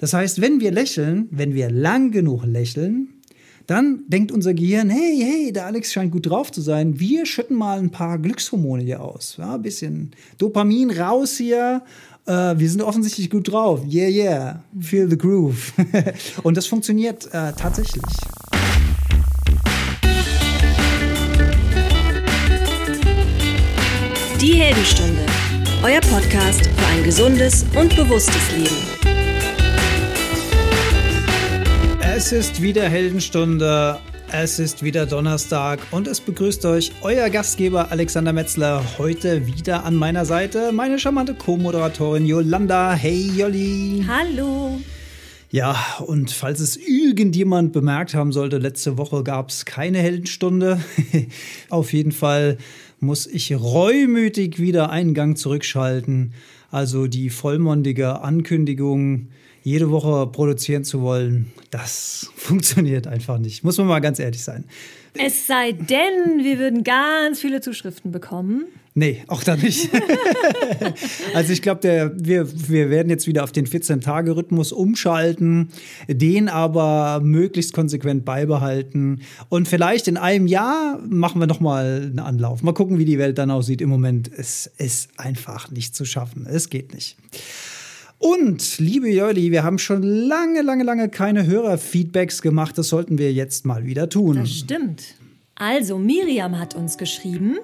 Das heißt, wenn wir lächeln, wenn wir lang genug lächeln, dann denkt unser Gehirn, hey, hey, der Alex scheint gut drauf zu sein. Wir schütten mal ein paar Glückshormone hier aus. Ja, ein bisschen Dopamin raus hier. Äh, wir sind offensichtlich gut drauf. Yeah, yeah. Feel the groove. Und das funktioniert äh, tatsächlich. Die Heldenstunde. Euer Podcast für ein gesundes und bewusstes Leben. Es ist wieder Heldenstunde. Es ist wieder Donnerstag und es begrüßt euch euer Gastgeber Alexander Metzler heute wieder an meiner Seite, meine charmante Co-Moderatorin Yolanda. Hey Jolli. Hallo. Ja, und falls es irgendjemand bemerkt haben sollte, letzte Woche gab es keine Heldenstunde. Auf jeden Fall muss ich reumütig wieder einen Gang zurückschalten. Also die vollmondige Ankündigung jede Woche produzieren zu wollen, das funktioniert einfach nicht. Muss man mal ganz ehrlich sein. Es sei denn, wir würden ganz viele Zuschriften bekommen. Nee, auch da nicht. also ich glaube, wir, wir werden jetzt wieder auf den 14-Tage-Rhythmus umschalten, den aber möglichst konsequent beibehalten. Und vielleicht in einem Jahr machen wir nochmal einen Anlauf. Mal gucken, wie die Welt dann aussieht. Im Moment es ist einfach nicht zu schaffen. Es geht nicht. Und, liebe Jolli, wir haben schon lange, lange, lange keine Hörerfeedbacks gemacht. Das sollten wir jetzt mal wieder tun. Das stimmt. Also, Miriam hat uns geschrieben.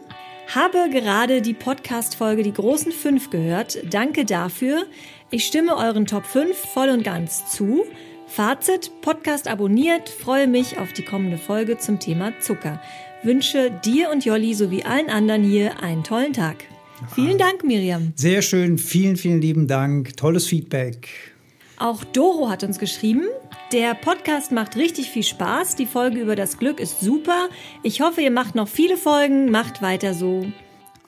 Habe gerade die Podcast-Folge Die großen fünf gehört. Danke dafür. Ich stimme euren Top 5 voll und ganz zu. Fazit, Podcast abonniert, freue mich auf die kommende Folge zum Thema Zucker. Wünsche dir und Jolli sowie allen anderen hier einen tollen Tag. Vielen Dank, Miriam. Sehr schön, vielen, vielen lieben Dank. Tolles Feedback. Auch Doro hat uns geschrieben. Der Podcast macht richtig viel Spaß. Die Folge über das Glück ist super. Ich hoffe, ihr macht noch viele Folgen. Macht weiter so.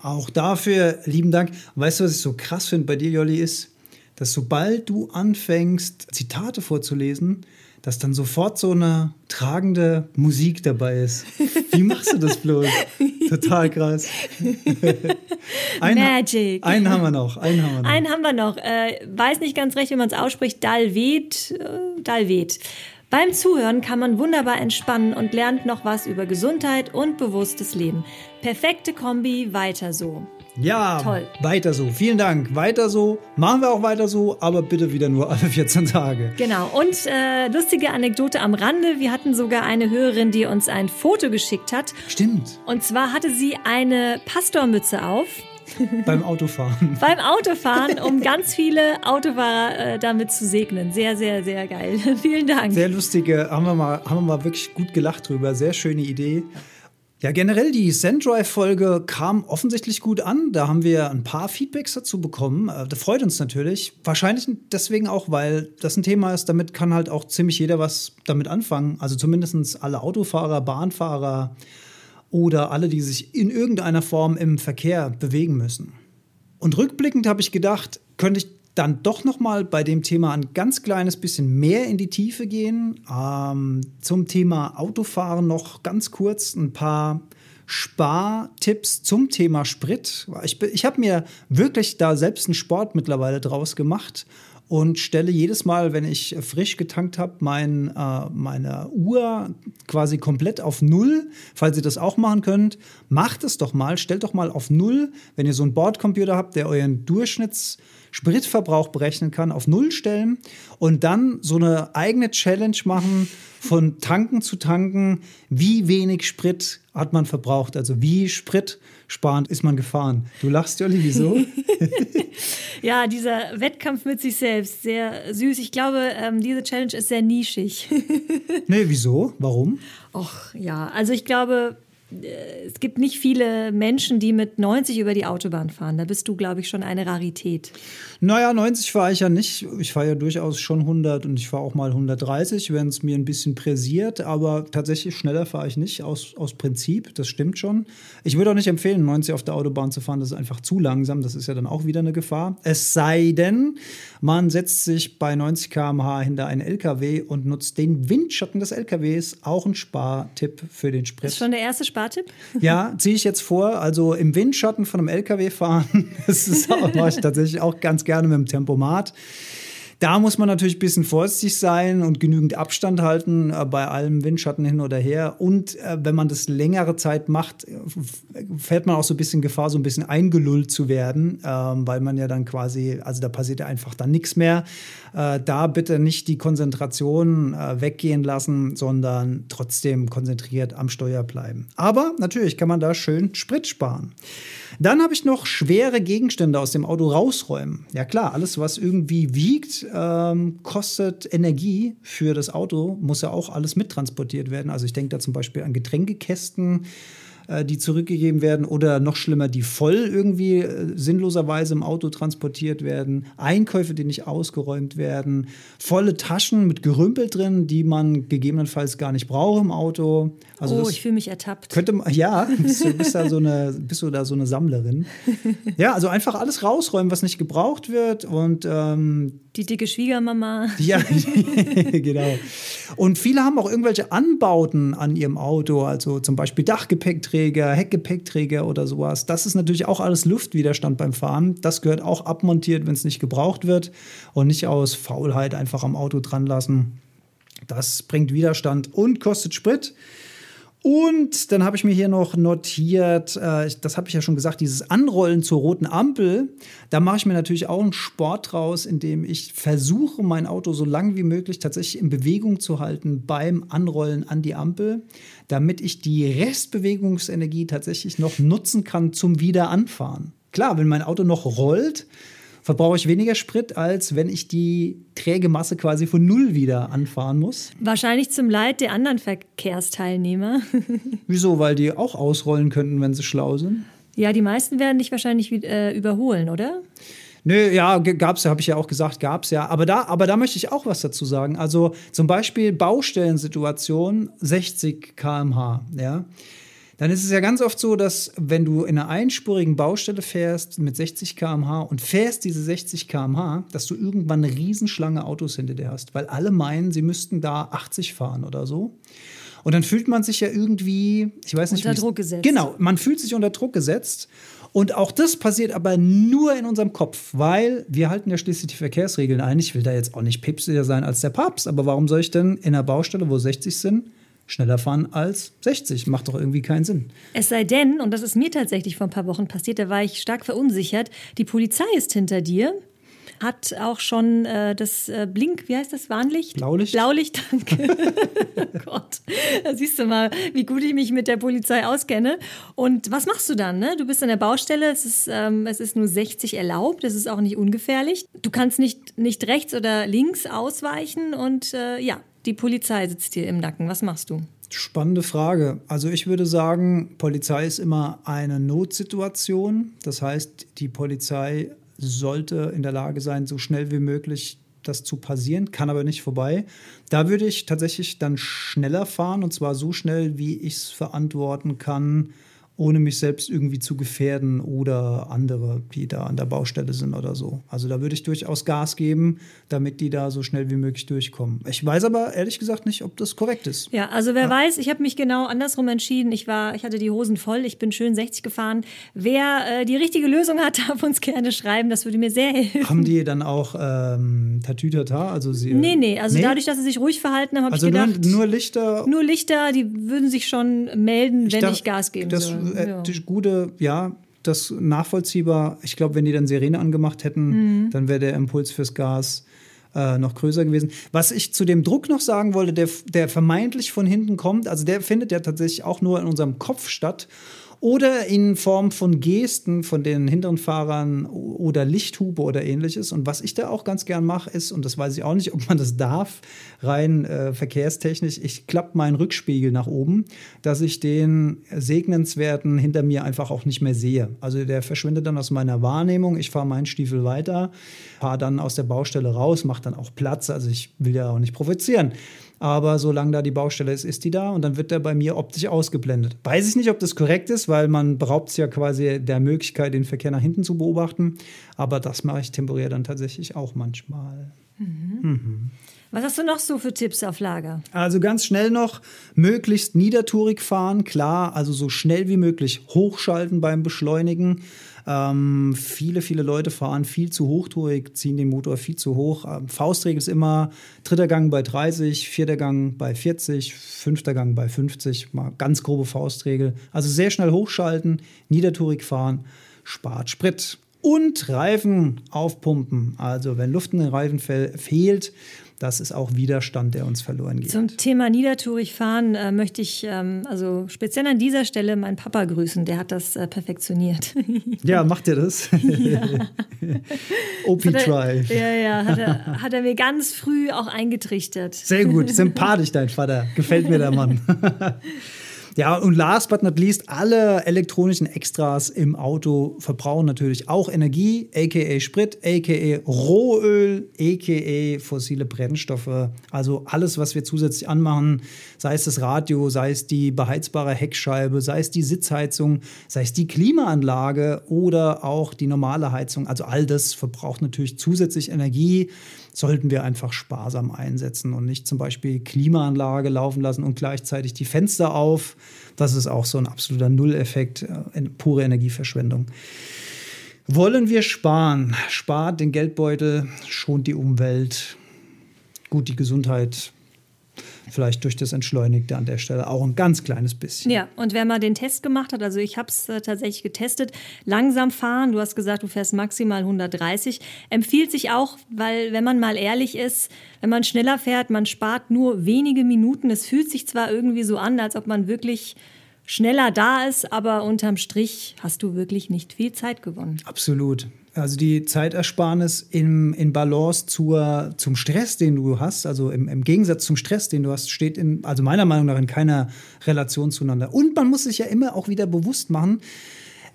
Auch dafür lieben Dank. Weißt du, was ich so krass finde bei dir, Jolli, ist, dass sobald du anfängst, Zitate vorzulesen, dass dann sofort so eine tragende Musik dabei ist. Wie machst du das bloß? Total krass. Ein, Magic. Einen haben wir noch. Einen haben wir noch. Einen haben wir noch. Äh, weiß nicht ganz recht, wie man es ausspricht. Dalvet. Äh, Dalvet. Beim Zuhören kann man wunderbar entspannen und lernt noch was über Gesundheit und bewusstes Leben. Perfekte Kombi, weiter so. Ja, Toll. weiter so. Vielen Dank. Weiter so. Machen wir auch weiter so, aber bitte wieder nur alle 14 Tage. Genau. Und äh, lustige Anekdote am Rande. Wir hatten sogar eine Hörerin, die uns ein Foto geschickt hat. Stimmt. Und zwar hatte sie eine Pastormütze auf. Beim Autofahren. Beim Autofahren, um ganz viele Autofahrer äh, damit zu segnen. Sehr, sehr, sehr geil. Vielen Dank. Sehr lustige, haben wir, mal, haben wir mal wirklich gut gelacht drüber. Sehr schöne Idee. Ja, generell die Sendrive-Folge kam offensichtlich gut an. Da haben wir ein paar Feedbacks dazu bekommen. Äh, das freut uns natürlich. Wahrscheinlich deswegen auch, weil das ein Thema ist, damit kann halt auch ziemlich jeder was damit anfangen. Also zumindest alle Autofahrer, Bahnfahrer oder alle, die sich in irgendeiner Form im Verkehr bewegen müssen. Und rückblickend habe ich gedacht, könnte ich dann doch noch mal bei dem Thema ein ganz kleines bisschen mehr in die Tiefe gehen. Ähm, zum Thema Autofahren noch ganz kurz ein paar Spartipps zum Thema Sprit. Ich, ich habe mir wirklich da selbst einen Sport mittlerweile draus gemacht und stelle jedes Mal, wenn ich frisch getankt habe, mein, äh, meine Uhr quasi komplett auf Null. Falls ihr das auch machen könnt, macht es doch mal, stellt doch mal auf Null, wenn ihr so einen Bordcomputer habt, der euren Durchschnitts Spritverbrauch berechnen kann, auf Null stellen und dann so eine eigene Challenge machen, von Tanken zu tanken, wie wenig Sprit hat man verbraucht, also wie spritsparend ist man gefahren. Du lachst, Jolli, wieso? ja, dieser Wettkampf mit sich selbst, sehr süß. Ich glaube, ähm, diese Challenge ist sehr nischig. nee, wieso? Warum? Och, ja, also ich glaube, es gibt nicht viele Menschen, die mit 90 über die Autobahn fahren. Da bist du, glaube ich, schon eine Rarität. Naja, 90 fahre ich ja nicht. Ich fahre ja durchaus schon 100 und ich fahre auch mal 130, wenn es mir ein bisschen präsiert. Aber tatsächlich schneller fahre ich nicht, aus, aus Prinzip. Das stimmt schon. Ich würde auch nicht empfehlen, 90 auf der Autobahn zu fahren. Das ist einfach zu langsam. Das ist ja dann auch wieder eine Gefahr. Es sei denn, man setzt sich bei 90 km/h hinter einen LKW und nutzt den Windschatten des LKWs. Auch ein Spartipp für den Sprit. Das ist schon der erste Spartipp? Ja, ziehe ich jetzt vor. Also im Windschatten von einem LKW fahren. Das mache ich tatsächlich auch ganz gerne mit dem Tempomat. Da muss man natürlich ein bisschen vorsichtig sein und genügend Abstand halten äh, bei allem Windschatten hin oder her. Und äh, wenn man das längere Zeit macht, äh, fällt man auch so ein bisschen Gefahr, so ein bisschen eingelullt zu werden, ähm, weil man ja dann quasi, also da passiert ja einfach dann nichts mehr. Äh, da bitte nicht die Konzentration äh, weggehen lassen, sondern trotzdem konzentriert am Steuer bleiben. Aber natürlich kann man da schön Sprit sparen. Dann habe ich noch schwere Gegenstände aus dem Auto rausräumen. Ja klar, alles, was irgendwie wiegt, ähm, kostet Energie für das Auto, muss ja auch alles mittransportiert werden. Also ich denke da zum Beispiel an Getränkekästen, äh, die zurückgegeben werden oder noch schlimmer, die voll irgendwie äh, sinnloserweise im Auto transportiert werden, Einkäufe, die nicht ausgeräumt werden, volle Taschen mit Gerümpel drin, die man gegebenenfalls gar nicht braucht im Auto. Also oh, ich fühle mich ertappt. Könnte man, ja, bist du, bist, da so eine, bist du da so eine Sammlerin. Ja, also einfach alles rausräumen, was nicht gebraucht wird und ähm, die dicke Schwiegermama. Ja, genau. Und viele haben auch irgendwelche Anbauten an ihrem Auto, also zum Beispiel Dachgepäckträger, Heckgepäckträger oder sowas. Das ist natürlich auch alles Luftwiderstand beim Fahren. Das gehört auch abmontiert, wenn es nicht gebraucht wird und nicht aus Faulheit einfach am Auto dran lassen. Das bringt Widerstand und kostet Sprit. Und dann habe ich mir hier noch notiert, äh, das habe ich ja schon gesagt, dieses Anrollen zur roten Ampel. Da mache ich mir natürlich auch einen Sport draus, indem ich versuche, mein Auto so lang wie möglich tatsächlich in Bewegung zu halten beim Anrollen an die Ampel, damit ich die Restbewegungsenergie tatsächlich noch nutzen kann zum Wiederanfahren. Klar, wenn mein Auto noch rollt, verbrauche ich weniger Sprit, als wenn ich die träge Masse quasi von Null wieder anfahren muss. Wahrscheinlich zum Leid der anderen Verkehrsteilnehmer. Wieso? Weil die auch ausrollen könnten, wenn sie schlau sind? Ja, die meisten werden dich wahrscheinlich äh, überholen, oder? Nö, ja, gab's ja, habe ich ja auch gesagt, gab's ja. Aber da, aber da möchte ich auch was dazu sagen. Also zum Beispiel Baustellensituation 60 km/h, ja dann ist es ja ganz oft so, dass wenn du in einer einspurigen Baustelle fährst mit 60 km/h und fährst diese 60 km/h, dass du irgendwann eine Riesenschlange Autos hinter dir hast, weil alle meinen, sie müssten da 80 fahren oder so. Und dann fühlt man sich ja irgendwie, ich weiß nicht, unter Druck gesetzt. Genau, man fühlt sich unter Druck gesetzt. Und auch das passiert aber nur in unserem Kopf, weil wir halten ja schließlich die Verkehrsregeln ein. Ich will da jetzt auch nicht päpstlicher sein als der Papst, aber warum soll ich denn in einer Baustelle, wo 60 sind, schneller fahren als 60. Macht doch irgendwie keinen Sinn. Es sei denn, und das ist mir tatsächlich vor ein paar Wochen passiert, da war ich stark verunsichert, die Polizei ist hinter dir hat auch schon äh, das äh, Blink, wie heißt das, Warnlicht? Blaulicht. Blaulicht, danke. oh Gott, da siehst du mal, wie gut ich mich mit der Polizei auskenne. Und was machst du dann? Ne? Du bist an der Baustelle, es ist, ähm, es ist nur 60 erlaubt, es ist auch nicht ungefährlich. Du kannst nicht, nicht rechts oder links ausweichen und äh, ja, die Polizei sitzt dir im Nacken. Was machst du? Spannende Frage. Also ich würde sagen, Polizei ist immer eine Notsituation. Das heißt, die Polizei sollte in der Lage sein, so schnell wie möglich das zu passieren, kann aber nicht vorbei. Da würde ich tatsächlich dann schneller fahren und zwar so schnell, wie ich es verantworten kann, ohne mich selbst irgendwie zu gefährden oder andere, die da an der Baustelle sind oder so. Also da würde ich durchaus Gas geben, damit die da so schnell wie möglich durchkommen. Ich weiß aber ehrlich gesagt nicht, ob das korrekt ist. Ja, also wer ja. weiß, ich habe mich genau andersrum entschieden. Ich war, ich hatte die Hosen voll, ich bin schön 60 gefahren. Wer äh, die richtige Lösung hat, darf uns gerne schreiben. Das würde mir sehr helfen. Haben die dann auch ähm, Tatütata? Also sie, nee, nee. Also nee? dadurch, dass sie sich ruhig verhalten haben, habe also ich gedacht. Nur, nur, Lichter. Nur Lichter, die würden sich schon melden, ich wenn darf, ich Gas geben das, soll äh, ja. gute, ja, das nachvollziehbar. Ich glaube, wenn die dann Sirene angemacht hätten, mhm. dann wäre der Impuls fürs Gas äh, noch größer gewesen. Was ich zu dem Druck noch sagen wollte, der, der vermeintlich von hinten kommt, also der findet ja tatsächlich auch nur in unserem Kopf statt oder in Form von Gesten von den hinteren Fahrern oder Lichthupe oder ähnliches. Und was ich da auch ganz gern mache, ist, und das weiß ich auch nicht, ob man das darf, rein äh, verkehrstechnisch, ich klappe meinen Rückspiegel nach oben, dass ich den segnenswerten hinter mir einfach auch nicht mehr sehe. Also der verschwindet dann aus meiner Wahrnehmung. Ich fahre meinen Stiefel weiter, fahre dann aus der Baustelle raus, mache dann auch Platz. Also ich will ja auch nicht provozieren. Aber solange da die Baustelle ist, ist die da und dann wird der bei mir optisch ausgeblendet. Weiß ich nicht, ob das korrekt ist, weil man beraubt es ja quasi der Möglichkeit, den Verkehr nach hinten zu beobachten. Aber das mache ich temporär dann tatsächlich auch manchmal. Was hast du noch so für Tipps auf Lager? Also ganz schnell noch, möglichst niedertourig fahren, klar, also so schnell wie möglich hochschalten beim Beschleunigen. Ähm, viele, viele Leute fahren viel zu hochtourig, ziehen den Motor viel zu hoch. Ähm, Faustregel ist immer dritter Gang bei 30, vierter Gang bei 40, fünfter Gang bei 50. Mal ganz grobe Faustregel. Also sehr schnell hochschalten, niedertourig fahren, spart Sprit. Und Reifen aufpumpen. Also wenn Luft in den Reifen fe fehlt, das ist auch Widerstand, der uns verloren geht. Zum Thema niedertourig fahren äh, möchte ich ähm, also speziell an dieser Stelle meinen Papa grüßen. Der hat das äh, perfektioniert. ja, macht ihr das? OP Drive. Ja, ja, hat er, hat er mir ganz früh auch eingetrichtert. Sehr gut, sympathisch dein Vater. Gefällt mir der Mann. Ja, und last but not least, alle elektronischen Extras im Auto verbrauchen natürlich auch Energie, aka Sprit, aka Rohöl, aka fossile Brennstoffe. Also alles, was wir zusätzlich anmachen, sei es das Radio, sei es die beheizbare Heckscheibe, sei es die Sitzheizung, sei es die Klimaanlage oder auch die normale Heizung. Also all das verbraucht natürlich zusätzlich Energie sollten wir einfach sparsam einsetzen und nicht zum Beispiel Klimaanlage laufen lassen und gleichzeitig die Fenster auf. Das ist auch so ein absoluter Nulleffekt, äh, pure Energieverschwendung. Wollen wir sparen? Spart den Geldbeutel, schont die Umwelt, gut die Gesundheit vielleicht durch das Entschleunigte an der Stelle auch ein ganz kleines bisschen. Ja, und wer mal den Test gemacht hat, also ich habe es äh, tatsächlich getestet, langsam fahren, du hast gesagt, du fährst maximal 130, empfiehlt sich auch, weil wenn man mal ehrlich ist, wenn man schneller fährt, man spart nur wenige Minuten. Es fühlt sich zwar irgendwie so an, als ob man wirklich schneller da ist, aber unterm Strich hast du wirklich nicht viel Zeit gewonnen. Absolut. Also die Zeitersparnis im, in Balance zur, zum Stress, den du hast, also im, im Gegensatz zum Stress, den du hast, steht in, also meiner Meinung nach in keiner Relation zueinander. Und man muss sich ja immer auch wieder bewusst machen,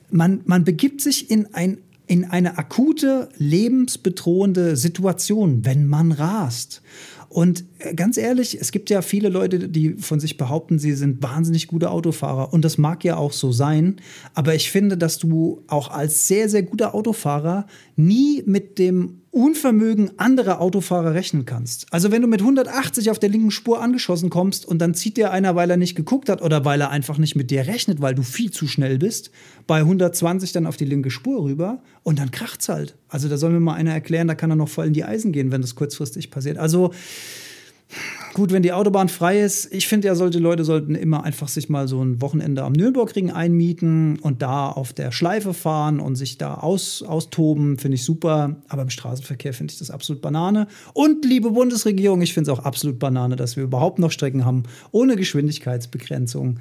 man, man begibt sich in ein in eine akute, lebensbedrohende Situation, wenn man rast. Und ganz ehrlich, es gibt ja viele Leute, die von sich behaupten, sie sind wahnsinnig gute Autofahrer. Und das mag ja auch so sein. Aber ich finde, dass du auch als sehr, sehr guter Autofahrer nie mit dem Unvermögen anderer Autofahrer rechnen kannst. Also wenn du mit 180 auf der linken Spur angeschossen kommst und dann zieht dir einer, weil er nicht geguckt hat oder weil er einfach nicht mit dir rechnet, weil du viel zu schnell bist, bei 120 dann auf die linke Spur rüber und dann kracht's halt. Also da soll mir mal einer erklären, da kann er noch voll in die Eisen gehen, wenn das kurzfristig passiert. Also Gut, wenn die Autobahn frei ist, ich finde ja, solche Leute sollten immer einfach sich mal so ein Wochenende am Nürnbergring einmieten und da auf der Schleife fahren und sich da aus, austoben, finde ich super. Aber im Straßenverkehr finde ich das absolut Banane. Und liebe Bundesregierung, ich finde es auch absolut Banane, dass wir überhaupt noch Strecken haben ohne Geschwindigkeitsbegrenzung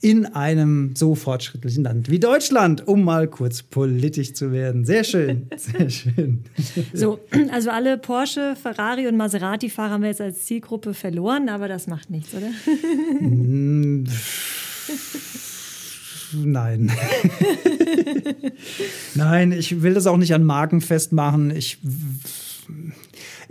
in einem so fortschrittlichen Land wie Deutschland, um mal kurz politisch zu werden. Sehr schön, sehr schön. So, also alle Porsche, Ferrari und Maserati-Fahrer haben wir jetzt als Zielgruppe verloren, aber das macht nichts, oder? Nein. Nein, ich will das auch nicht an Marken festmachen. Ich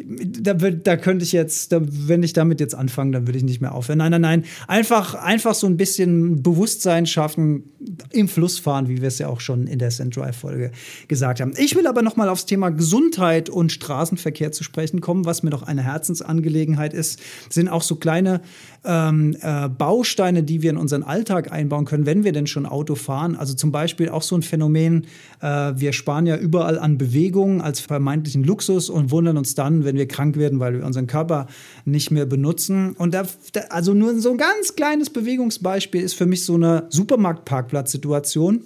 da, da könnte ich jetzt, da, wenn ich damit jetzt anfange, dann würde ich nicht mehr aufhören. Nein, nein, nein. Einfach, einfach so ein bisschen Bewusstsein schaffen, im Fluss fahren, wie wir es ja auch schon in der Send-Drive-Folge gesagt haben. Ich will aber noch mal aufs Thema Gesundheit und Straßenverkehr zu sprechen kommen, was mir doch eine Herzensangelegenheit ist. Sind auch so kleine ähm, äh, Bausteine, die wir in unseren Alltag einbauen können, wenn wir denn schon Auto fahren. Also zum Beispiel auch so ein Phänomen, äh, wir sparen ja überall an Bewegung als vermeintlichen Luxus und wundern uns dann, wenn wir krank werden, weil wir unseren Körper nicht mehr benutzen. Und da, da also nur so ein ganz kleines Bewegungsbeispiel ist für mich so eine Supermarktparkplatzsituation.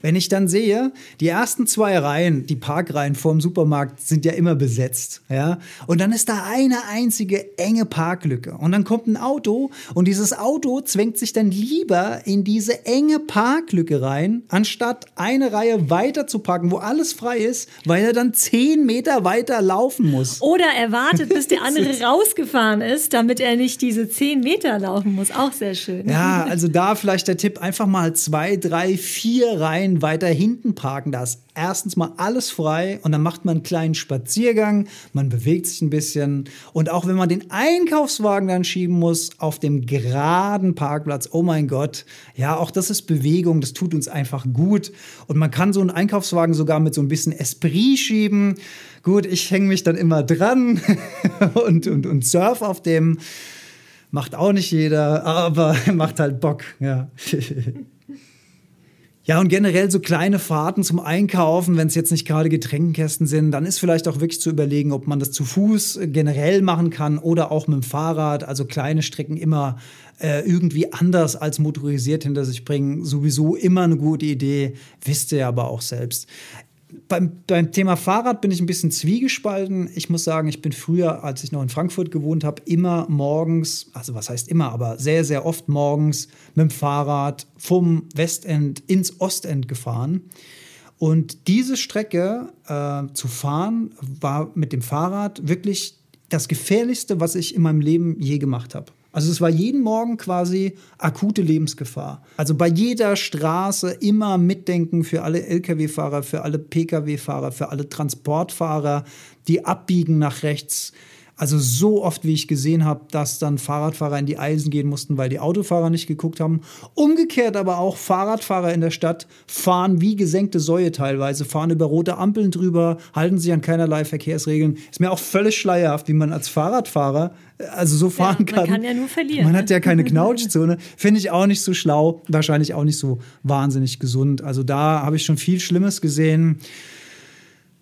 Wenn ich dann sehe, die ersten zwei Reihen, die Parkreihen vorm Supermarkt sind ja immer besetzt, ja, und dann ist da eine einzige enge Parklücke und dann kommt ein Auto und dieses Auto zwängt sich dann lieber in diese enge Parklücke rein, anstatt eine Reihe weiter zu parken, wo alles frei ist, weil er dann zehn Meter weiter laufen muss. Oder er wartet, bis der andere rausgefahren ist, damit er nicht diese zehn Meter laufen muss. Auch sehr schön. Ja, also da vielleicht der Tipp, einfach mal zwei, drei, vier Reihen weiter hinten parken. Da ist erstens mal alles frei und dann macht man einen kleinen Spaziergang, man bewegt sich ein bisschen und auch wenn man den Einkaufswagen dann schieben muss auf dem geraden Parkplatz, oh mein Gott, ja, auch das ist Bewegung, das tut uns einfach gut und man kann so einen Einkaufswagen sogar mit so ein bisschen Esprit schieben. Gut, ich hänge mich dann immer dran und, und, und surf auf dem. Macht auch nicht jeder, aber macht halt Bock, ja. Ja, und generell so kleine Fahrten zum Einkaufen, wenn es jetzt nicht gerade Getränkekästen sind, dann ist vielleicht auch wirklich zu überlegen, ob man das zu Fuß generell machen kann oder auch mit dem Fahrrad. Also kleine Strecken immer äh, irgendwie anders als motorisiert hinter sich bringen. Sowieso immer eine gute Idee, wisst ihr aber auch selbst beim, beim Thema Fahrrad bin ich ein bisschen zwiegespalten. Ich muss sagen, ich bin früher, als ich noch in Frankfurt gewohnt habe, immer morgens, also was heißt immer, aber sehr, sehr oft morgens mit dem Fahrrad vom Westend ins Ostend gefahren. Und diese Strecke äh, zu fahren, war mit dem Fahrrad wirklich das Gefährlichste, was ich in meinem Leben je gemacht habe. Also es war jeden Morgen quasi akute Lebensgefahr. Also bei jeder Straße immer mitdenken für alle Lkw-Fahrer, für alle Pkw-Fahrer, für alle Transportfahrer, die abbiegen nach rechts. Also so oft, wie ich gesehen habe, dass dann Fahrradfahrer in die Eisen gehen mussten, weil die Autofahrer nicht geguckt haben. Umgekehrt aber auch Fahrradfahrer in der Stadt fahren wie gesenkte Säue teilweise, fahren über rote Ampeln drüber, halten sich an keinerlei Verkehrsregeln. Ist mir auch völlig schleierhaft, wie man als Fahrradfahrer äh, also so fahren ja, man kann. Man kann ja nur verlieren. Man hat ja keine Knautschzone. Finde ich auch nicht so schlau, wahrscheinlich auch nicht so wahnsinnig gesund. Also da habe ich schon viel Schlimmes gesehen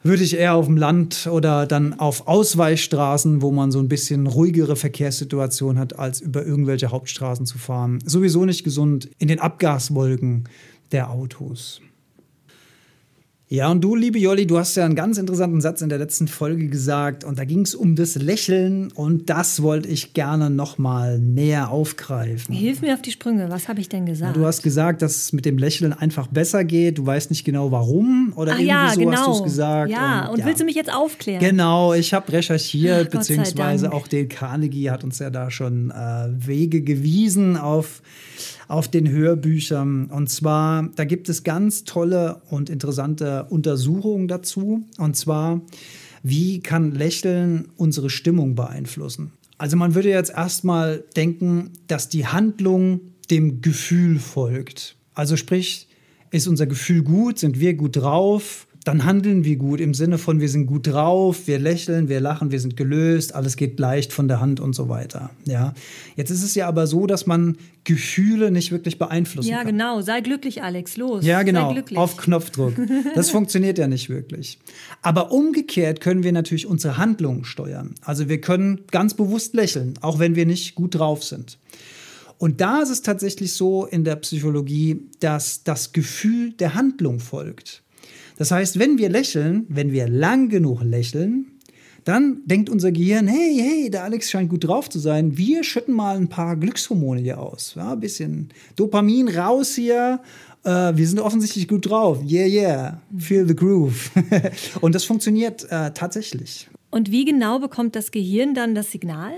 würde ich eher auf dem Land oder dann auf Ausweichstraßen, wo man so ein bisschen ruhigere Verkehrssituation hat, als über irgendwelche Hauptstraßen zu fahren. Sowieso nicht gesund in den Abgaswolken der Autos. Ja, und du, liebe Jolli, du hast ja einen ganz interessanten Satz in der letzten Folge gesagt und da ging es um das Lächeln und das wollte ich gerne nochmal näher aufgreifen. Hilf mir auf die Sprünge, was habe ich denn gesagt? Du hast gesagt, dass es mit dem Lächeln einfach besser geht, du weißt nicht genau warum oder Ach, irgendwie ja, so genau. hast du es gesagt. Ja, und, und ja. willst du mich jetzt aufklären? Genau, ich habe recherchiert, Ach, beziehungsweise auch Dale Carnegie hat uns ja da schon äh, Wege gewiesen auf auf den Hörbüchern. Und zwar, da gibt es ganz tolle und interessante Untersuchungen dazu. Und zwar, wie kann Lächeln unsere Stimmung beeinflussen? Also man würde jetzt erstmal denken, dass die Handlung dem Gefühl folgt. Also sprich, ist unser Gefühl gut, sind wir gut drauf, dann handeln wir gut im Sinne von, wir sind gut drauf, wir lächeln, wir lachen, wir sind gelöst, alles geht leicht von der Hand und so weiter. Ja. Jetzt ist es ja aber so, dass man Gefühle nicht wirklich beeinflussen ja, kann. Ja, genau. Sei glücklich, Alex. Los. Ja, genau. Auf Knopfdruck. Das funktioniert ja nicht wirklich. Aber umgekehrt können wir natürlich unsere Handlungen steuern. Also wir können ganz bewusst lächeln, auch wenn wir nicht gut drauf sind. Und da ist es tatsächlich so in der Psychologie, dass das Gefühl der Handlung folgt. Das heißt, wenn wir lächeln, wenn wir lang genug lächeln, dann denkt unser Gehirn, hey, hey, der Alex scheint gut drauf zu sein. Wir schütten mal ein paar Glückshormone hier aus. Ja, ein bisschen Dopamin raus hier. Äh, wir sind offensichtlich gut drauf. Yeah, yeah. Feel the groove. Und das funktioniert äh, tatsächlich. Und wie genau bekommt das Gehirn dann das Signal?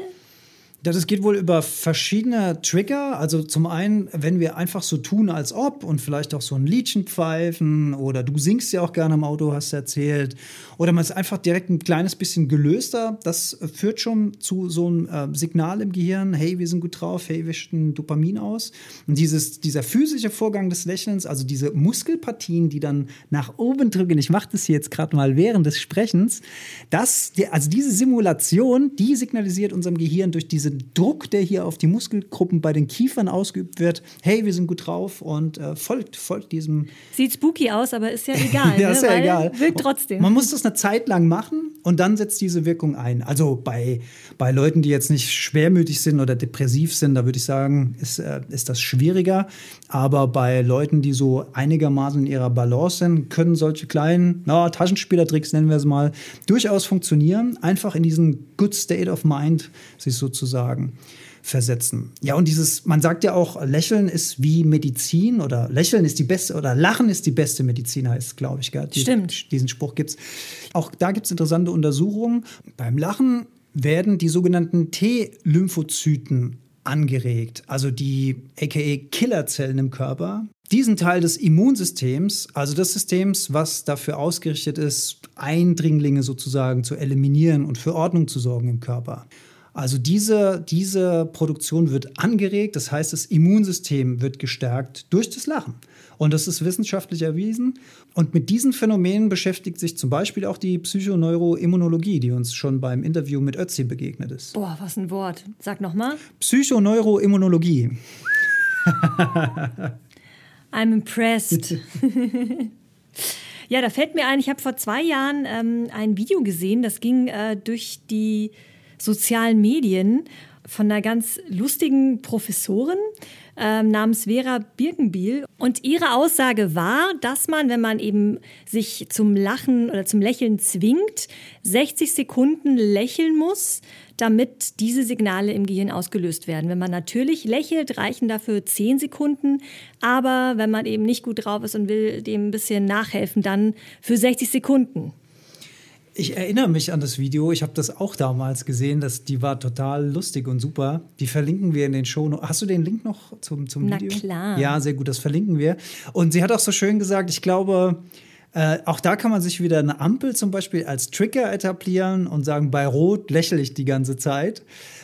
Das geht wohl über verschiedene Trigger. Also zum einen, wenn wir einfach so tun, als ob und vielleicht auch so ein Liedchen pfeifen oder du singst ja auch gerne im Auto, hast du erzählt. Oder man ist einfach direkt ein kleines bisschen gelöster. Das führt schon zu so einem äh, Signal im Gehirn, hey, wir sind gut drauf, hey, wir schütten Dopamin aus. Und dieses, dieser physische Vorgang des Lächelns, also diese Muskelpartien, die dann nach oben drücken, ich mache das hier jetzt gerade mal während des Sprechens, das, also diese Simulation, die signalisiert unserem Gehirn durch diese Druck, der hier auf die Muskelgruppen bei den Kiefern ausgeübt wird, hey, wir sind gut drauf und äh, folgt, folgt diesem. Sieht spooky aus, aber ist ja egal. ja, ist ne? ja egal. Wirkt trotzdem. Man muss das eine Zeit lang machen und dann setzt diese Wirkung ein. Also bei, bei Leuten, die jetzt nicht schwermütig sind oder depressiv sind, da würde ich sagen, ist, äh, ist das schwieriger. Aber bei Leuten, die so einigermaßen in ihrer Balance sind, können solche kleinen na, Taschenspielertricks, nennen wir es mal, durchaus funktionieren. Einfach in diesen Good State of Mind sich sozusagen versetzen. Ja, und dieses, man sagt ja auch, Lächeln ist wie Medizin oder Lächeln ist die beste oder Lachen ist die beste Medizin, heißt glaube ich. Gell? Stimmt. Diesen Spruch gibt es. Auch da gibt es interessante Untersuchungen. Beim Lachen werden die sogenannten T-Lymphozyten angeregt, also die aka Killerzellen im Körper. diesen Teil des Immunsystems, also des Systems, was dafür ausgerichtet ist, Eindringlinge sozusagen zu eliminieren und für Ordnung zu sorgen im Körper. Also diese, diese Produktion wird angeregt, das heißt, das Immunsystem wird gestärkt durch das Lachen. Und das ist wissenschaftlich erwiesen. Und mit diesen Phänomenen beschäftigt sich zum Beispiel auch die Psychoneuroimmunologie, die uns schon beim Interview mit Ötzi begegnet ist. Boah, was ein Wort. Sag nochmal. Psychoneuroimmunologie. I'm impressed. ja, da fällt mir ein, ich habe vor zwei Jahren ähm, ein Video gesehen, das ging äh, durch die sozialen Medien von einer ganz lustigen Professorin ähm, namens Vera Birkenbiel. Und ihre Aussage war, dass man, wenn man eben sich zum Lachen oder zum Lächeln zwingt, 60 Sekunden lächeln muss, damit diese Signale im Gehirn ausgelöst werden. Wenn man natürlich lächelt, reichen dafür 10 Sekunden. Aber wenn man eben nicht gut drauf ist und will dem ein bisschen nachhelfen, dann für 60 Sekunden. Ich erinnere mich an das Video. Ich habe das auch damals gesehen. Das, die war total lustig und super. Die verlinken wir in den Show. Hast du den Link noch zum, zum Video? Na klar. Ja, sehr gut. Das verlinken wir. Und sie hat auch so schön gesagt, ich glaube, äh, auch da kann man sich wieder eine Ampel zum Beispiel als Trigger etablieren und sagen, bei Rot lächle ich die ganze Zeit.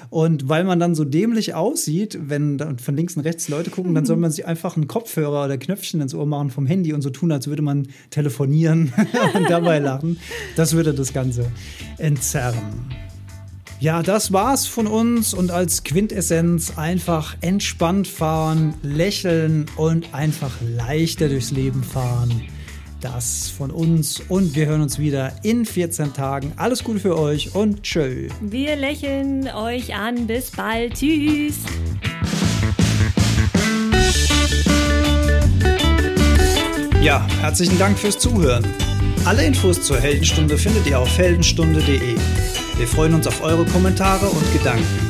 Und weil man dann so dämlich aussieht, wenn von links und rechts Leute gucken, dann soll man sich einfach einen Kopfhörer oder Knöpfchen ins Ohr machen vom Handy und so tun, als würde man telefonieren und dabei lachen. Das würde das Ganze entzerren. Ja, das war's von uns und als Quintessenz einfach entspannt fahren, lächeln und einfach leichter durchs Leben fahren das von uns und wir hören uns wieder in 14 Tagen. Alles Gute für euch und tschö. Wir lächeln euch an. Bis bald. Tschüss. Ja, herzlichen Dank fürs Zuhören. Alle Infos zur Heldenstunde findet ihr auf heldenstunde.de. Wir freuen uns auf eure Kommentare und Gedanken.